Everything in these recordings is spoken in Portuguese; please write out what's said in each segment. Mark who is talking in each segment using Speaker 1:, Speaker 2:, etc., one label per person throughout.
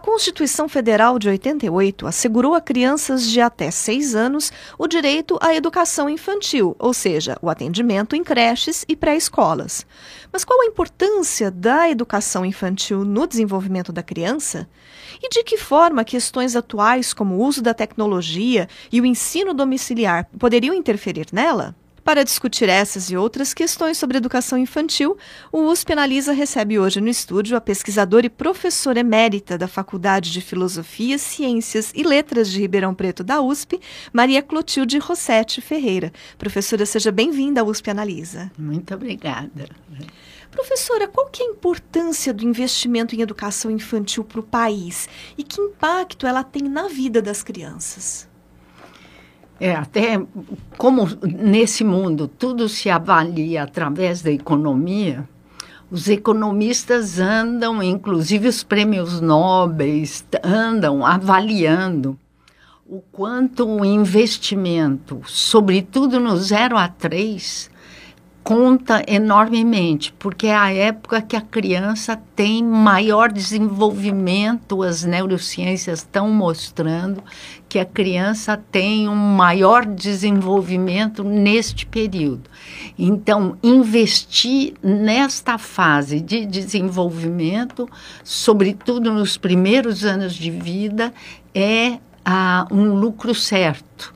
Speaker 1: Constituição Federal de 88 assegurou a crianças de até 6 anos o direito à educação infantil, ou seja, o atendimento em creches e pré-escolas. Mas qual a importância da educação infantil no desenvolvimento da criança? E de que forma questões atuais como o uso da tecnologia e o ensino domiciliar poderiam interferir nela? Para discutir essas e outras questões sobre educação infantil, o USP Analisa recebe hoje no estúdio a pesquisadora e professora emérita da Faculdade de Filosofia, Ciências e Letras de Ribeirão Preto da USP, Maria Clotilde Rossetti Ferreira. Professora, seja bem-vinda à USP Analisa.
Speaker 2: Muito obrigada.
Speaker 1: Professora, qual que é a importância do investimento em educação infantil para o país e que impacto ela tem na vida das crianças?
Speaker 2: É, até como nesse mundo tudo se avalia através da economia, os economistas andam, inclusive os prêmios nobres, andam avaliando o quanto o investimento, sobretudo no 0 a 3, conta enormemente, porque é a época que a criança tem maior desenvolvimento, as neurociências estão mostrando que a criança tem um maior desenvolvimento neste período. Então, investir nesta fase de desenvolvimento, sobretudo nos primeiros anos de vida, é ah, um lucro certo.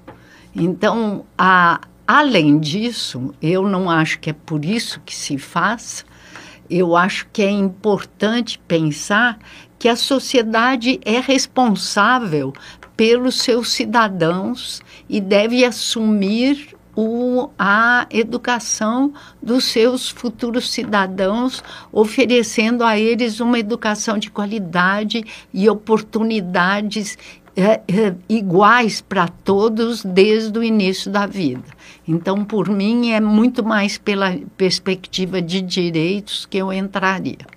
Speaker 2: Então, a Além disso, eu não acho que é por isso que se faz, eu acho que é importante pensar que a sociedade é responsável pelos seus cidadãos e deve assumir o, a educação dos seus futuros cidadãos, oferecendo a eles uma educação de qualidade e oportunidades é, é, iguais para todos desde o início da vida. Então, por mim, é muito mais pela perspectiva de direitos que eu entraria.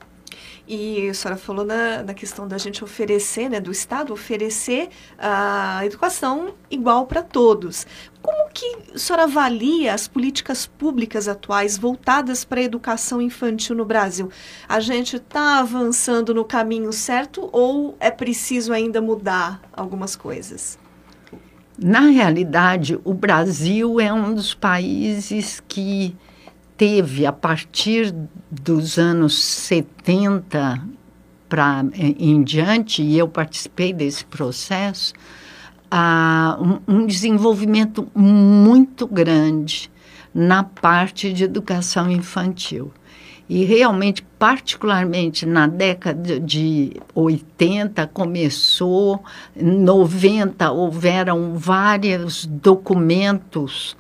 Speaker 1: E a senhora falou na, na questão da gente oferecer, né, do Estado oferecer a educação igual para todos. Como que a senhora avalia as políticas públicas atuais voltadas para a educação infantil no Brasil? A gente está avançando no caminho certo ou é preciso ainda mudar algumas coisas?
Speaker 2: Na realidade, o Brasil é um dos países que teve, a partir dos anos 70 para em diante, e eu participei desse processo, uh, um, um desenvolvimento muito grande na parte de educação infantil. E realmente, particularmente na década de 80, começou, 90, houveram vários documentos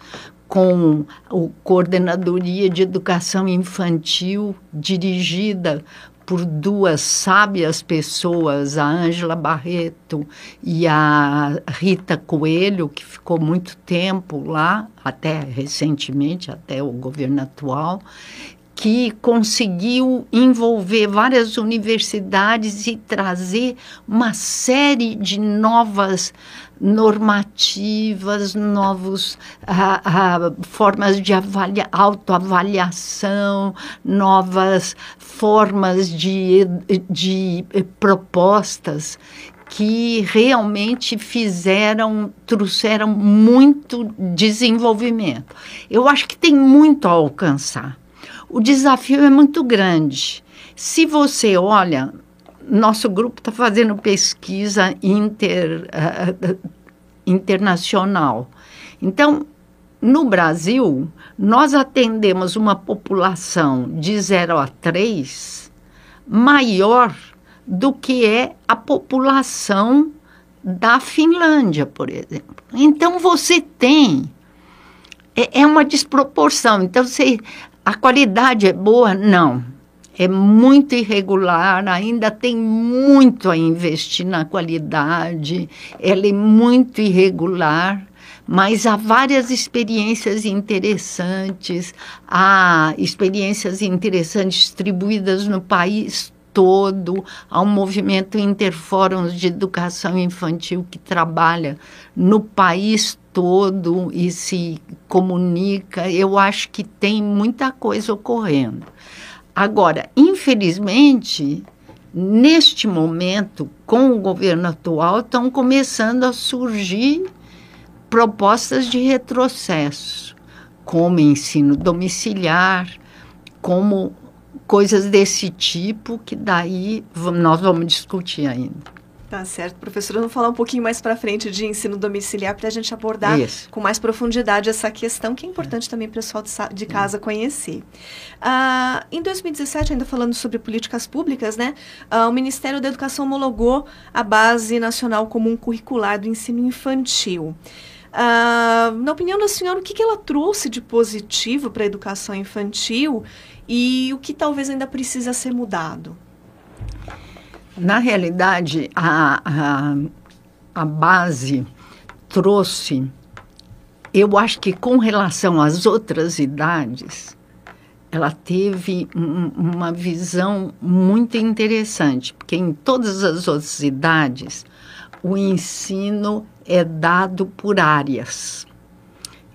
Speaker 2: com a Coordenadoria de Educação Infantil, dirigida por duas sábias pessoas, a Ângela Barreto e a Rita Coelho, que ficou muito tempo lá, até recentemente, até o governo atual, que conseguiu envolver várias universidades e trazer uma série de novas normativas, novas ah, ah, formas de avalia, autoavaliação, novas formas de, de propostas que realmente fizeram, trouxeram muito desenvolvimento. Eu acho que tem muito a alcançar o desafio é muito grande. Se você olha, nosso grupo está fazendo pesquisa inter, uh, internacional. Então, no Brasil, nós atendemos uma população de 0 a 3 maior do que é a população da Finlândia, por exemplo. Então, você tem. É, é uma desproporção. Então, você, a qualidade é boa? Não. É muito irregular, ainda tem muito a investir na qualidade, ela é muito irregular, mas há várias experiências interessantes, há experiências interessantes distribuídas no país todo, há um movimento Interfóruns de Educação Infantil que trabalha no país todo e se comunica. Eu acho que tem muita coisa ocorrendo. Agora, infelizmente, neste momento, com o governo atual, estão começando a surgir propostas de retrocesso, como ensino domiciliar, como coisas desse tipo, que daí nós vamos discutir ainda.
Speaker 1: Tá certo, professora. Vamos falar um pouquinho mais para frente de ensino domiciliar para a gente abordar Isso. com mais profundidade essa questão que é importante também para o pessoal de, de casa conhecer. Ah, em 2017, ainda falando sobre políticas públicas, né, ah, o Ministério da Educação homologou a Base Nacional Comum Curricular do Ensino Infantil. Ah, na opinião da senhora, o que, que ela trouxe de positivo para a educação infantil e o que talvez ainda precisa ser mudado?
Speaker 2: Na realidade, a, a, a base trouxe, eu acho que com relação às outras idades, ela teve um, uma visão muito interessante, porque em todas as outras idades, o ensino é dado por áreas.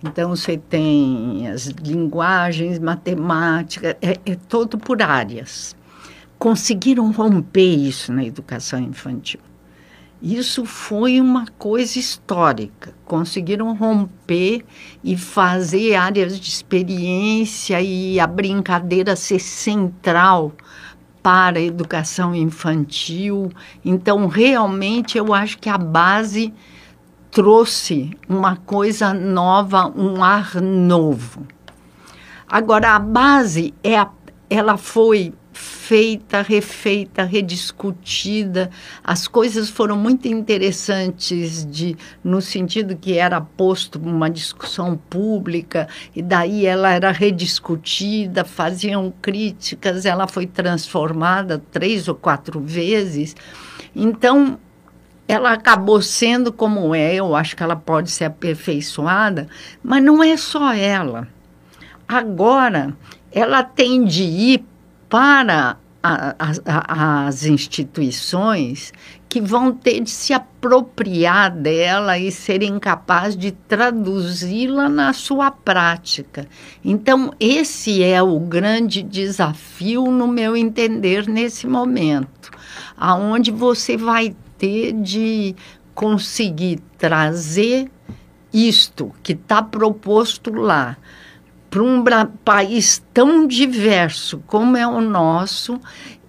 Speaker 2: Então, você tem as linguagens, matemática, é, é todo por áreas conseguiram romper isso na educação infantil. Isso foi uma coisa histórica. Conseguiram romper e fazer áreas de experiência e a brincadeira ser central para a educação infantil. Então, realmente, eu acho que a base trouxe uma coisa nova, um ar novo. Agora, a base é a, ela foi feita, refeita, rediscutida. As coisas foram muito interessantes de no sentido que era posto uma discussão pública e daí ela era rediscutida, faziam críticas, ela foi transformada três ou quatro vezes. Então, ela acabou sendo como é, eu acho que ela pode ser aperfeiçoada, mas não é só ela. Agora, ela tem de ir para a, a, as instituições que vão ter de se apropriar dela e serem capazes de traduzi-la na sua prática. Então, esse é o grande desafio, no meu entender, nesse momento, aonde você vai ter de conseguir trazer isto que está proposto lá para um país tão diverso como é o nosso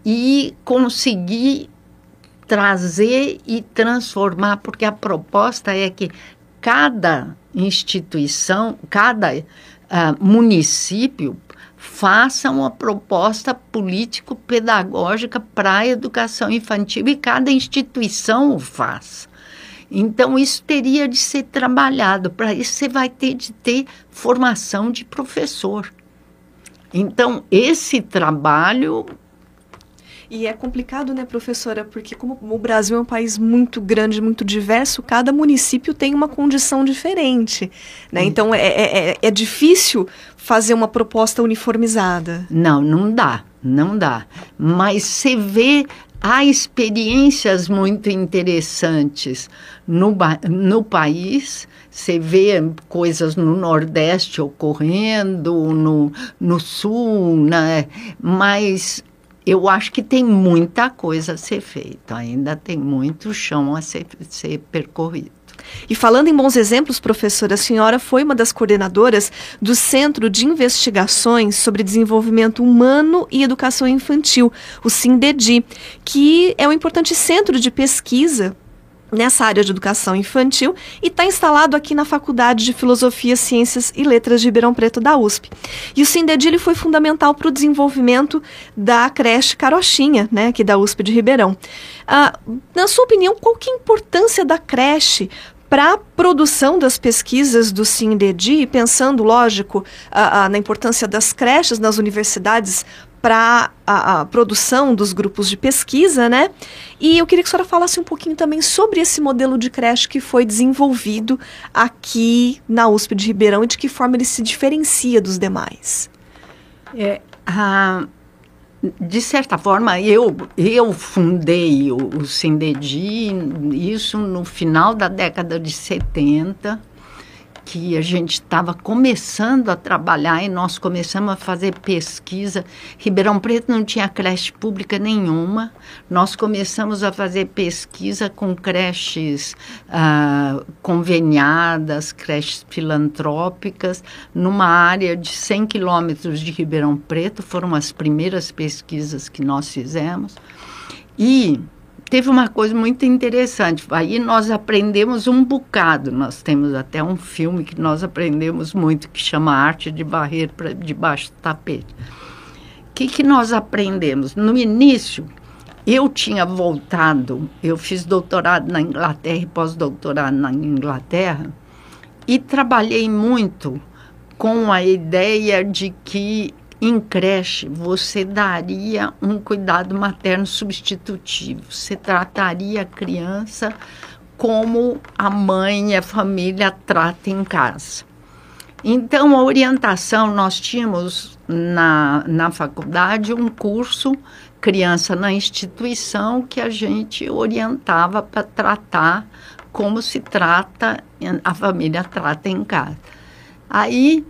Speaker 2: e conseguir trazer e transformar, porque a proposta é que cada instituição, cada uh, município faça uma proposta político-pedagógica para a educação infantil e cada instituição o faça. Então, isso teria de ser trabalhado. Para isso, você vai ter de ter formação de professor. Então, esse trabalho.
Speaker 1: E é complicado, né, professora? Porque, como o Brasil é um país muito grande, muito diverso, cada município tem uma condição diferente. Né? Então, é, é, é, é difícil fazer uma proposta uniformizada.
Speaker 2: Não, não dá. Não dá. Mas você vê há experiências muito interessantes no, no país. Você vê coisas no Nordeste ocorrendo, no, no Sul, né? mas eu acho que tem muita coisa a ser feita, ainda tem muito chão a ser, ser percorrido.
Speaker 1: E falando em bons exemplos, professora, a senhora foi uma das coordenadoras do Centro de Investigações sobre Desenvolvimento Humano e Educação Infantil, o SINDEDI, que é um importante centro de pesquisa nessa área de educação infantil e está instalado aqui na Faculdade de Filosofia, Ciências e Letras de Ribeirão Preto da USP. E o Sindedili foi fundamental para o desenvolvimento da creche Carochinha, né, aqui da USP de Ribeirão. Ah, na sua opinião, qual que é a importância da creche para a produção das pesquisas do SINDEDI, pensando, lógico, a, a, na importância das creches nas universidades para a, a, produção dos grupos de pesquisa, né? E eu queria que a senhora falasse um pouquinho também sobre esse modelo de creche que foi desenvolvido aqui na USP de Ribeirão e de que forma ele se diferencia dos demais.
Speaker 2: É, de certa forma, eu, eu fundei o, o isso no final da década de 70 que a gente estava começando a trabalhar e nós começamos a fazer pesquisa. Ribeirão Preto não tinha creche pública nenhuma. Nós começamos a fazer pesquisa com creches ah, conveniadas, creches filantrópicas, numa área de 100 quilômetros de Ribeirão Preto. Foram as primeiras pesquisas que nós fizemos. E teve uma coisa muito interessante. Aí nós aprendemos um bocado. Nós temos até um filme que nós aprendemos muito, que chama Arte de Barrer para debaixo do tapete. O que, que nós aprendemos? No início, eu tinha voltado, eu fiz doutorado na Inglaterra e pós-doutorado na Inglaterra, e trabalhei muito com a ideia de que em creche, você daria um cuidado materno substitutivo. Você trataria a criança como a mãe e a família tratam em casa. Então, a orientação, nós tínhamos na, na faculdade um curso Criança na Instituição que a gente orientava para tratar como se trata, a família trata em casa. Aí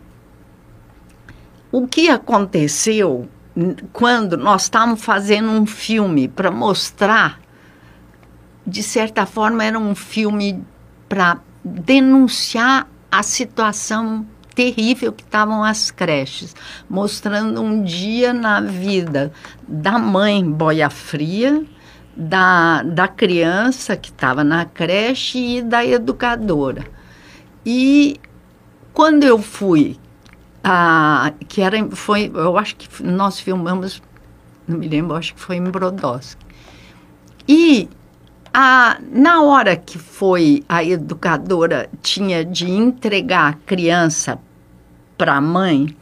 Speaker 2: o que aconteceu quando nós estávamos fazendo um filme para mostrar, de certa forma, era um filme para denunciar a situação terrível que estavam as creches, mostrando um dia na vida da mãe boia fria, da, da criança que estava na creche e da educadora. E quando eu fui ah, que era, foi, eu acho que nós filmamos, não me lembro, acho que foi em Brodowski. E a, na hora que foi a educadora tinha de entregar a criança para a mãe,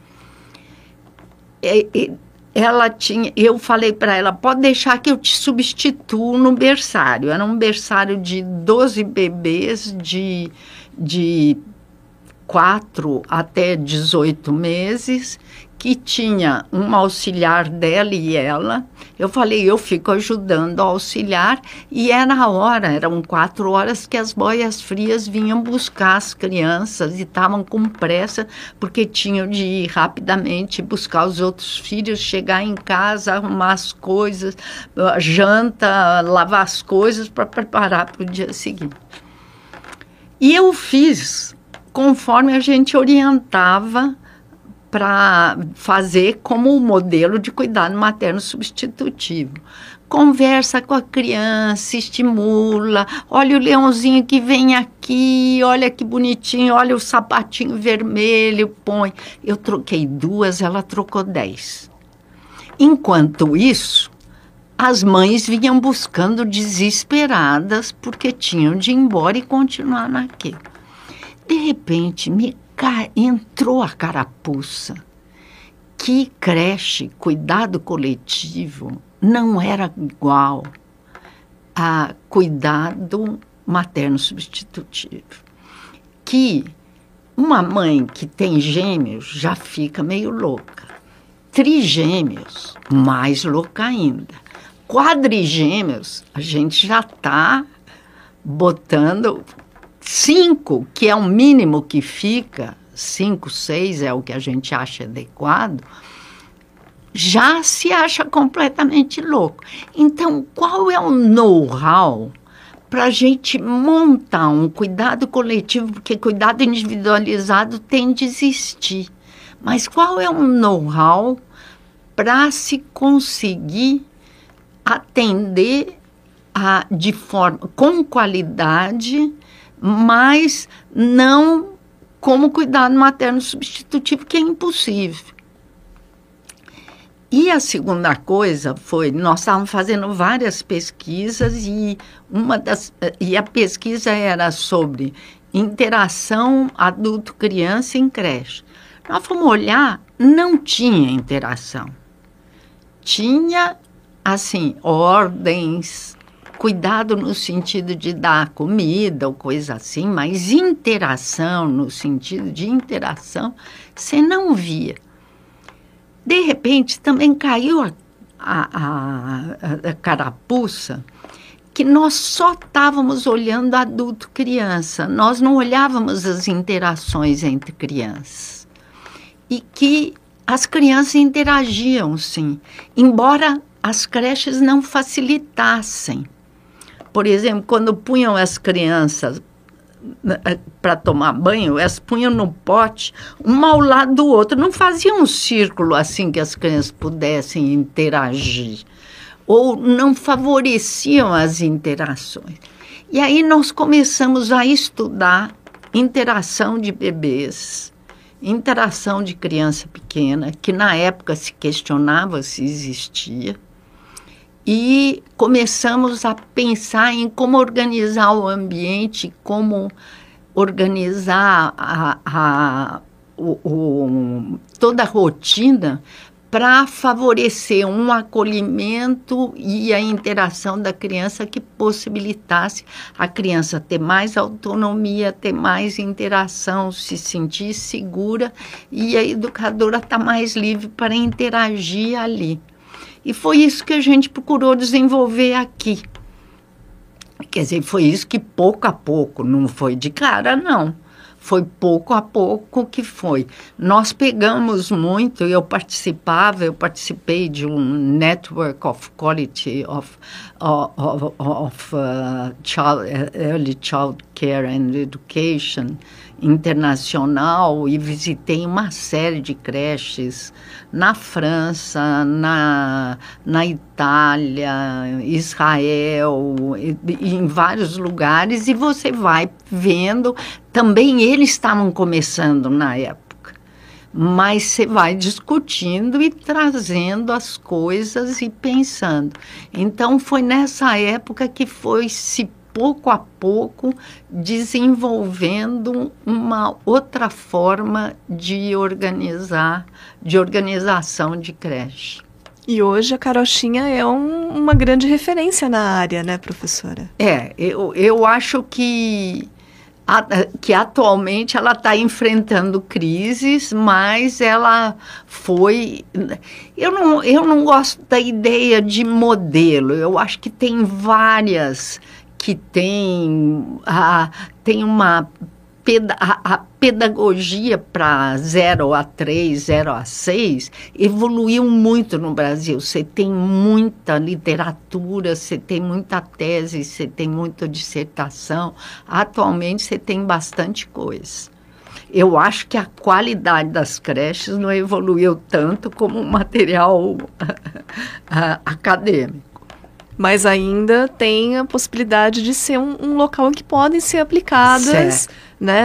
Speaker 2: ela tinha, eu falei para ela, pode deixar que eu te substituo no berçário. Era um berçário de 12 bebês de, de 4 até 18 meses, que tinha um auxiliar dela e ela. Eu falei, eu fico ajudando a auxiliar, e era a hora, eram quatro horas que as boias frias vinham buscar as crianças e estavam com pressa, porque tinham de ir rapidamente buscar os outros filhos, chegar em casa, arrumar as coisas, janta, lavar as coisas para preparar para o dia seguinte. E eu fiz conforme a gente orientava para fazer como modelo de cuidado materno substitutivo. Conversa com a criança, estimula. Olha o leãozinho que vem aqui, olha que bonitinho, olha o sapatinho vermelho, põe. Eu troquei duas, ela trocou dez. Enquanto isso, as mães vinham buscando desesperadas porque tinham de ir embora e continuar naquilo. De repente, me entrou a carapuça. Que creche, cuidado coletivo, não era igual a cuidado materno substitutivo. Que uma mãe que tem gêmeos já fica meio louca. Trigêmeos, mais louca ainda. Quadrigêmeos, a gente já está botando cinco, que é o mínimo que fica, cinco, seis é o que a gente acha adequado, já se acha completamente louco. Então, qual é o know-how para a gente montar um cuidado coletivo? Porque cuidado individualizado tem de existir. Mas qual é o know-how para se conseguir atender a, de forma com qualidade mas não como cuidado materno substitutivo, que é impossível. E a segunda coisa foi, nós estávamos fazendo várias pesquisas e uma das e a pesquisa era sobre interação adulto-criança em creche. Nós fomos olhar, não tinha interação. Tinha assim, ordens, cuidado no sentido de dar comida ou coisa assim, mas interação no sentido de interação, você não via de repente também caiu a, a, a, a carapuça que nós só estávamos olhando adulto-criança, nós não olhávamos as interações entre crianças. E que as crianças interagiam, sim, embora as creches não facilitassem. Por exemplo, quando punham as crianças eh, para tomar banho, elas punham no pote, um ao lado do outro. Não faziam um círculo assim que as crianças pudessem interagir. Ou não favoreciam as interações. E aí nós começamos a estudar interação de bebês, interação de criança pequena, que na época se questionava se existia e começamos a pensar em como organizar o ambiente, como organizar a, a, o, o, toda a rotina para favorecer um acolhimento e a interação da criança que possibilitasse a criança ter mais autonomia, ter mais interação, se sentir segura e a educadora estar tá mais livre para interagir ali. E foi isso que a gente procurou desenvolver aqui. Quer dizer, foi isso que pouco a pouco, não foi de cara, não. Foi pouco a pouco que foi. Nós pegamos muito, eu participava, eu participei de um Network of Quality of, of, of, of uh, child, Early Child Care and Education, internacional e visitei uma série de creches na França, na, na Itália, Israel, e, e em vários lugares, e você vai vendo. Também eles estavam começando na época, mas você vai discutindo e trazendo as coisas e pensando. Então, foi nessa época que foi se pouco a pouco desenvolvendo uma outra forma de organizar, de organização de creche.
Speaker 1: E hoje a Carochinha é um, uma grande referência na área, né, professora?
Speaker 2: É, eu, eu acho que, a, que atualmente ela está enfrentando crises, mas ela foi. Eu não, eu não gosto da ideia de modelo, eu acho que tem várias que tem, a, tem uma a, pedagogia para 0 a 3, 0 a 6 evoluiu muito no Brasil. Você tem muita literatura, você tem muita tese, você tem muita dissertação. Atualmente você tem bastante coisa. Eu acho que a qualidade das creches não evoluiu tanto como o material acadêmico
Speaker 1: mas ainda tem a possibilidade de ser um, um local em que podem ser aplicadas né,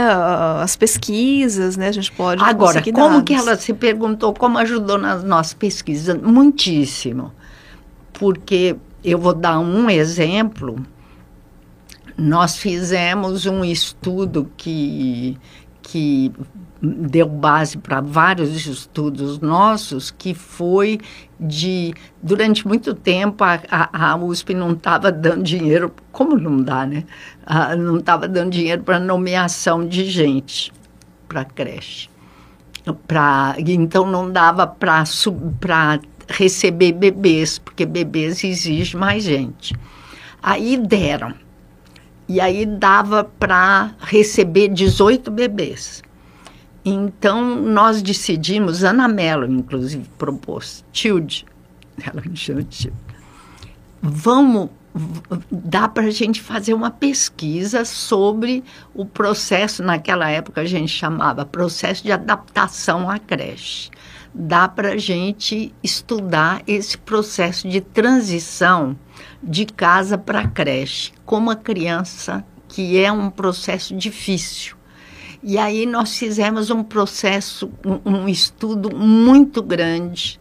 Speaker 1: as pesquisas, né, a gente pode
Speaker 2: Agora, como dados. que ela se perguntou como ajudou nas nossas pesquisas? Muitíssimo, porque eu vou dar um exemplo. Nós fizemos um estudo que, que deu base para vários estudos nossos, que foi de. Durante muito tempo, a, a, a USP não estava dando dinheiro, como não dá, né? Não estava dando dinheiro para nomeação de gente para creche. Pra, então, não dava para receber bebês, porque bebês exige mais gente. Aí deram. E aí dava para receber 18 bebês. Então, nós decidimos, Ana Mello, inclusive, propôs, Tilde, ela me chama Tilde, vamos, dá para a gente fazer uma pesquisa sobre o processo, naquela época a gente chamava processo de adaptação à creche. Dá para a gente estudar esse processo de transição de casa para creche, como a criança, que é um processo difícil. E aí nós fizemos um processo, um, um estudo muito grande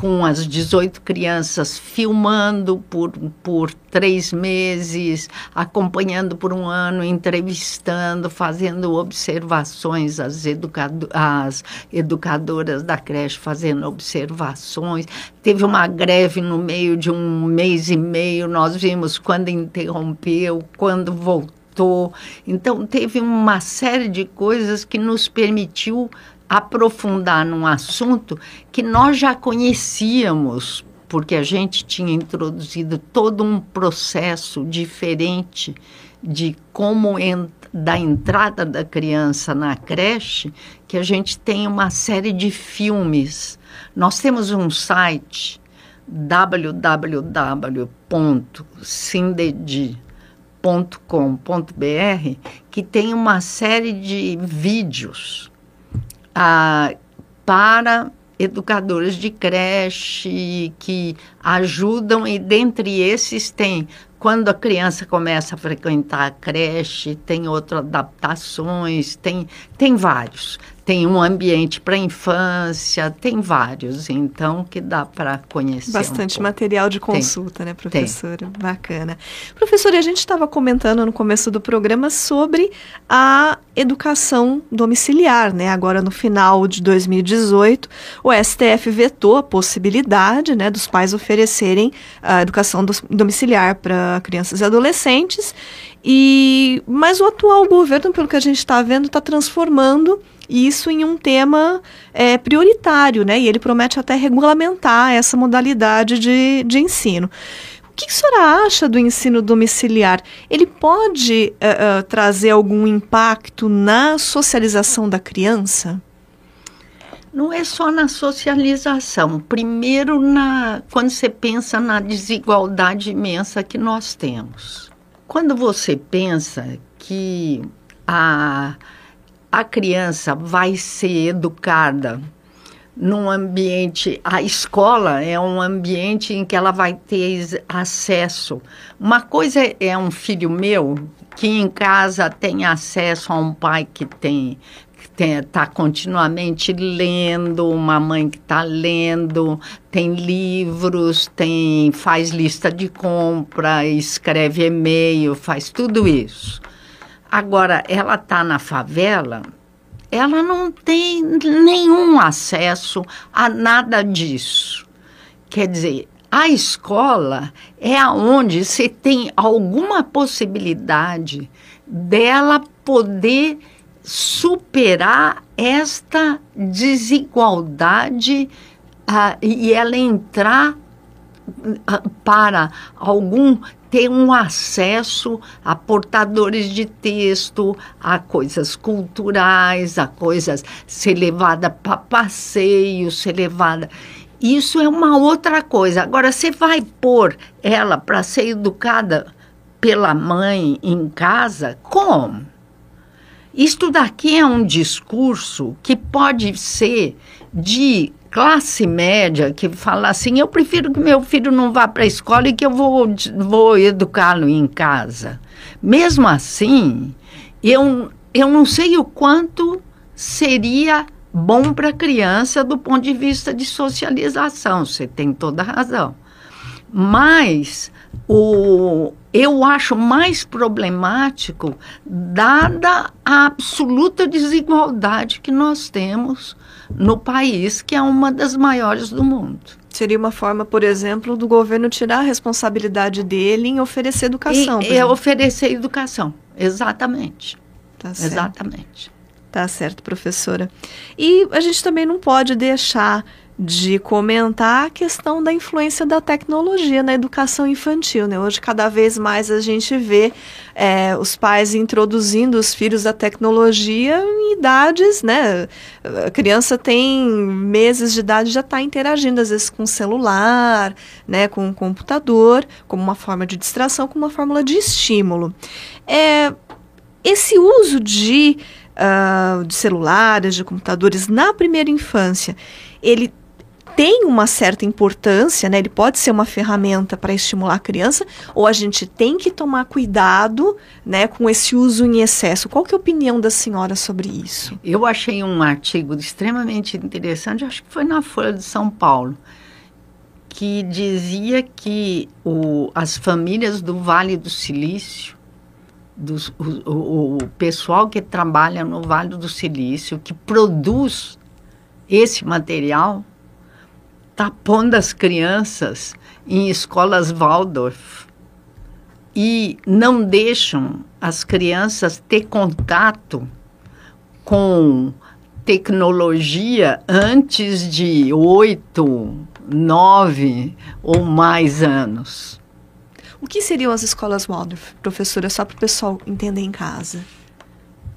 Speaker 2: com as 18 crianças, filmando por, por três meses, acompanhando por um ano, entrevistando, fazendo observações, as, educado as educadoras da creche fazendo observações. Teve uma greve no meio de um mês e meio, nós vimos quando interrompeu, quando voltou. Então, teve uma série de coisas que nos permitiu aprofundar num assunto que nós já conhecíamos, porque a gente tinha introduzido todo um processo diferente de como da entrada da criança na creche, que a gente tem uma série de filmes. Nós temos um site www.sindedi.com.br que tem uma série de vídeos ah, para educadores de creche que ajudam e dentre esses tem quando a criança começa a frequentar a creche, tem outras adaptações, tem, tem vários tem um ambiente para infância, tem vários, então que dá para conhecer.
Speaker 1: Bastante um material de consulta, tem. né, professora? Tem. Bacana. Professora, a gente estava comentando no começo do programa sobre a educação domiciliar, né? Agora no final de 2018, o STF vetou a possibilidade, né, dos pais oferecerem a educação do, domiciliar para crianças e adolescentes. E mas o atual governo, pelo que a gente está vendo, está transformando isso em um tema é, prioritário, né? E ele promete até regulamentar essa modalidade de, de ensino. O que a senhora acha do ensino domiciliar? Ele pode uh, uh, trazer algum impacto na socialização da criança?
Speaker 2: Não é só na socialização. Primeiro, na, quando você pensa na desigualdade imensa que nós temos. Quando você pensa que a a criança vai ser educada num ambiente, a escola é um ambiente em que ela vai ter acesso. Uma coisa é um filho meu que em casa tem acesso a um pai que tem está continuamente lendo, uma mãe que está lendo, tem livros, tem faz lista de compra, escreve e-mail, faz tudo isso. Agora, ela está na favela, ela não tem nenhum acesso a nada disso. Quer dizer, a escola é aonde você tem alguma possibilidade dela poder superar esta desigualdade uh, e ela entrar uh, para algum ter um acesso a portadores de texto, a coisas culturais, a coisas ser levada para passeio, ser levada. Isso é uma outra coisa. Agora, você vai pôr ela para ser educada pela mãe em casa? Como? Isto daqui é um discurso que pode ser de classe média que fala assim: eu prefiro que meu filho não vá para a escola e que eu vou, vou educá-lo em casa. Mesmo assim, eu, eu não sei o quanto seria bom para a criança do ponto de vista de socialização. Você tem toda a razão. Mas o, eu acho mais problemático, dada a absoluta desigualdade que nós temos no país, que é uma das maiores do mundo.
Speaker 1: Seria uma forma, por exemplo, do governo tirar a responsabilidade dele em oferecer educação.
Speaker 2: E, é oferecer educação, exatamente.
Speaker 1: Tá certo.
Speaker 2: Exatamente.
Speaker 1: Tá certo, professora. E a gente também não pode deixar de comentar a questão da influência da tecnologia na educação infantil. Né? Hoje, cada vez mais a gente vê é, os pais introduzindo os filhos à tecnologia em idades, né? A criança tem meses de idade já está interagindo, às vezes, com celular, né? com o computador, como uma forma de distração, como uma fórmula de estímulo. É, esse uso de, uh, de celulares, de computadores na primeira infância, ele tem uma certa importância, né? Ele pode ser uma ferramenta para estimular a criança, ou a gente tem que tomar cuidado, né, com esse uso em excesso. Qual que é a opinião da senhora sobre isso?
Speaker 2: Eu achei um artigo extremamente interessante, acho que foi na Folha de São Paulo, que dizia que o, as famílias do Vale do Silício, dos, o, o, o pessoal que trabalha no Vale do Silício, que produz esse material, está pondo as crianças em escolas Waldorf e não deixam as crianças ter contato com tecnologia antes de oito, nove ou mais anos.
Speaker 1: O que seriam as escolas Waldorf, professora, só para o pessoal entender em casa?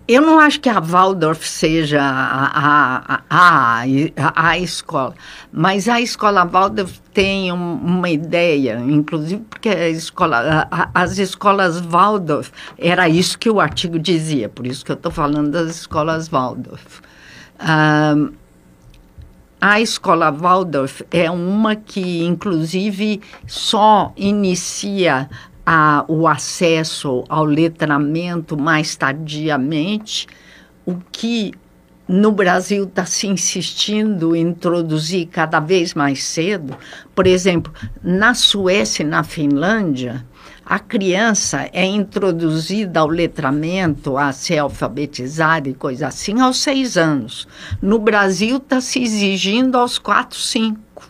Speaker 2: Eu não acho que a Waldorf seja a, a, a, a, escola, mas a escola Waldorf tem um, uma ideia, inclusive porque escola, as escolas Waldorf, era isso que o artigo dizia, por isso que eu estou falando das escolas Waldorf. A escola Waldorf é uma que, inclusive, só inicia a, o acesso ao letramento mais tardiamente, o que no Brasil está se insistindo em introduzir cada vez mais cedo. Por exemplo, na Suécia e na Finlândia, a criança é introduzida ao letramento, a ser alfabetizada e coisa assim, aos seis anos. No Brasil está se exigindo aos quatro, cinco,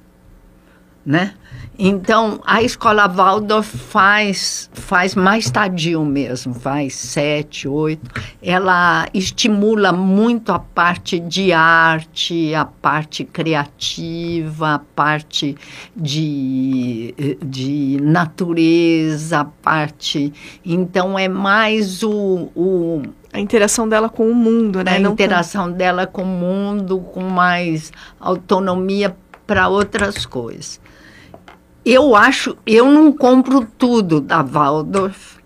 Speaker 2: né? Então, a escola Waldorf faz, faz mais tardio mesmo, faz sete, oito. Ela estimula muito a parte de arte, a parte criativa, a parte de, de natureza, a parte... Então, é mais o, o
Speaker 1: a interação dela com o mundo, né?
Speaker 2: A Não interação dela com o mundo, com mais autonomia para outras coisas. Eu acho, eu não compro tudo da Waldorf,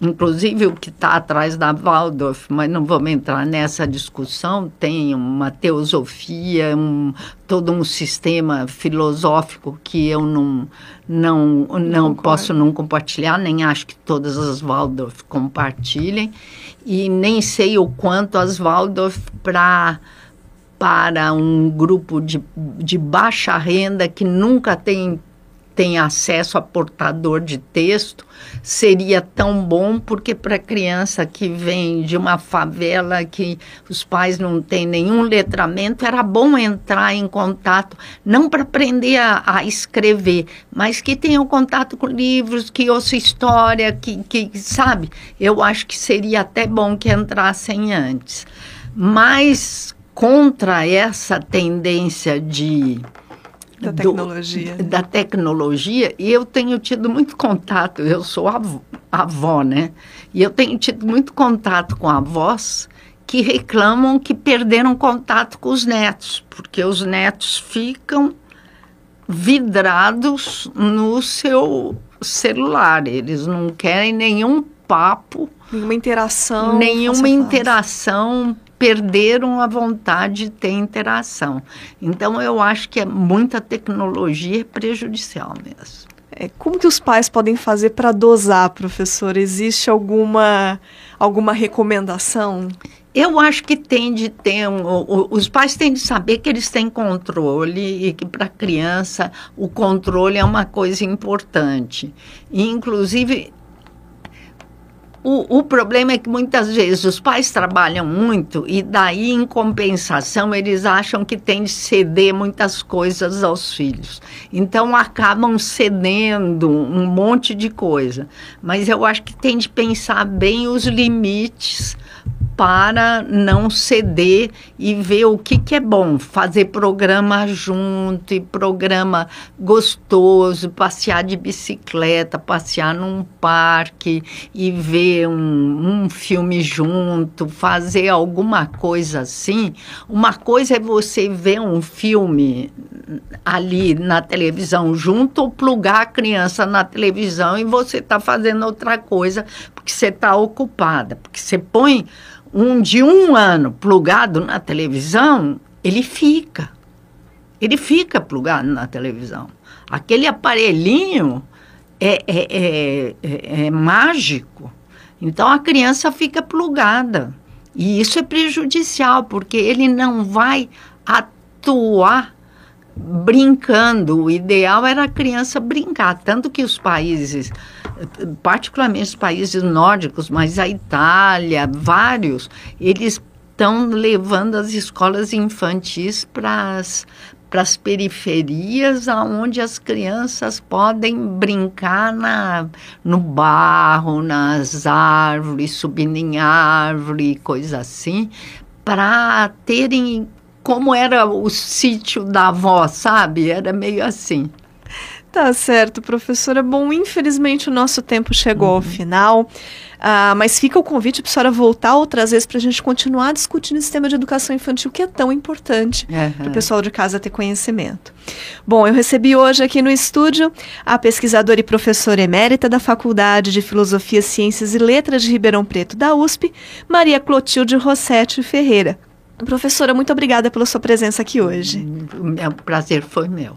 Speaker 2: inclusive o que está atrás da Waldorf, mas não vamos entrar nessa discussão. Tem uma teosofia, um, todo um sistema filosófico que eu não, não, não posso não compartilhar, nem acho que todas as Waldorf compartilhem, e nem sei o quanto as Waldorf para para um grupo de, de baixa renda que nunca tem tem acesso a portador de texto seria tão bom porque para criança que vem de uma favela que os pais não têm nenhum letramento era bom entrar em contato não para aprender a, a, escrever mas que tenham contato com livros que ouça história que, que sabe? Eu acho que seria até bom que entrassem antes. Mas contra essa tendência de
Speaker 1: da tecnologia.
Speaker 2: Do, da tecnologia, e eu tenho tido muito contato, eu sou avó, avó, né? E eu tenho tido muito contato com avós que reclamam que perderam contato com os netos, porque os netos ficam vidrados no seu celular, eles não querem nenhum papo,
Speaker 1: nenhuma interação,
Speaker 2: nenhuma interação perderam a vontade de ter interação. Então, eu acho que é muita tecnologia prejudicial mesmo.
Speaker 1: É, como que os pais podem fazer para dosar, professor? Existe alguma, alguma recomendação?
Speaker 2: Eu acho que tem de ter. Um, os pais têm de saber que eles têm controle e que para a criança o controle é uma coisa importante. E, inclusive, o, o problema é que muitas vezes os pais trabalham muito e daí, em compensação, eles acham que tem de ceder muitas coisas aos filhos. Então, acabam cedendo um monte de coisa. Mas eu acho que tem de pensar bem os limites para não ceder e ver o que, que é bom. Fazer programa junto e programa gostoso, passear de bicicleta, passear num parque e ver um, um filme junto, fazer alguma coisa assim. Uma coisa é você ver um filme ali na televisão junto ou plugar a criança na televisão e você está fazendo outra coisa porque você está ocupada. Porque você põe um de um ano plugado na televisão, ele fica. Ele fica plugado na televisão. Aquele aparelhinho é, é, é, é, é mágico. Então a criança fica plugada. E isso é prejudicial, porque ele não vai atuar brincando. O ideal era a criança brincar. Tanto que os países, particularmente os países nórdicos, mas a Itália, vários, eles estão levando as escolas infantis para as para as periferias, aonde as crianças podem brincar na, no barro, nas árvores, subindo em árvore, coisa assim, para terem como era o sítio da avó, sabe? Era meio assim.
Speaker 1: Tá certo, professora. Bom, infelizmente o nosso tempo chegou uhum. ao final. Uh, mas fica o convite para a senhora voltar outras vezes para a gente continuar discutindo esse tema de educação infantil que é tão importante uhum. para o pessoal de casa ter conhecimento. Bom, eu recebi hoje aqui no estúdio a pesquisadora e professora emérita da Faculdade de Filosofia, Ciências e Letras de Ribeirão Preto da USP, Maria Clotilde Rossetti Ferreira. Professora, muito obrigada pela sua presença aqui hoje.
Speaker 2: O prazer foi meu.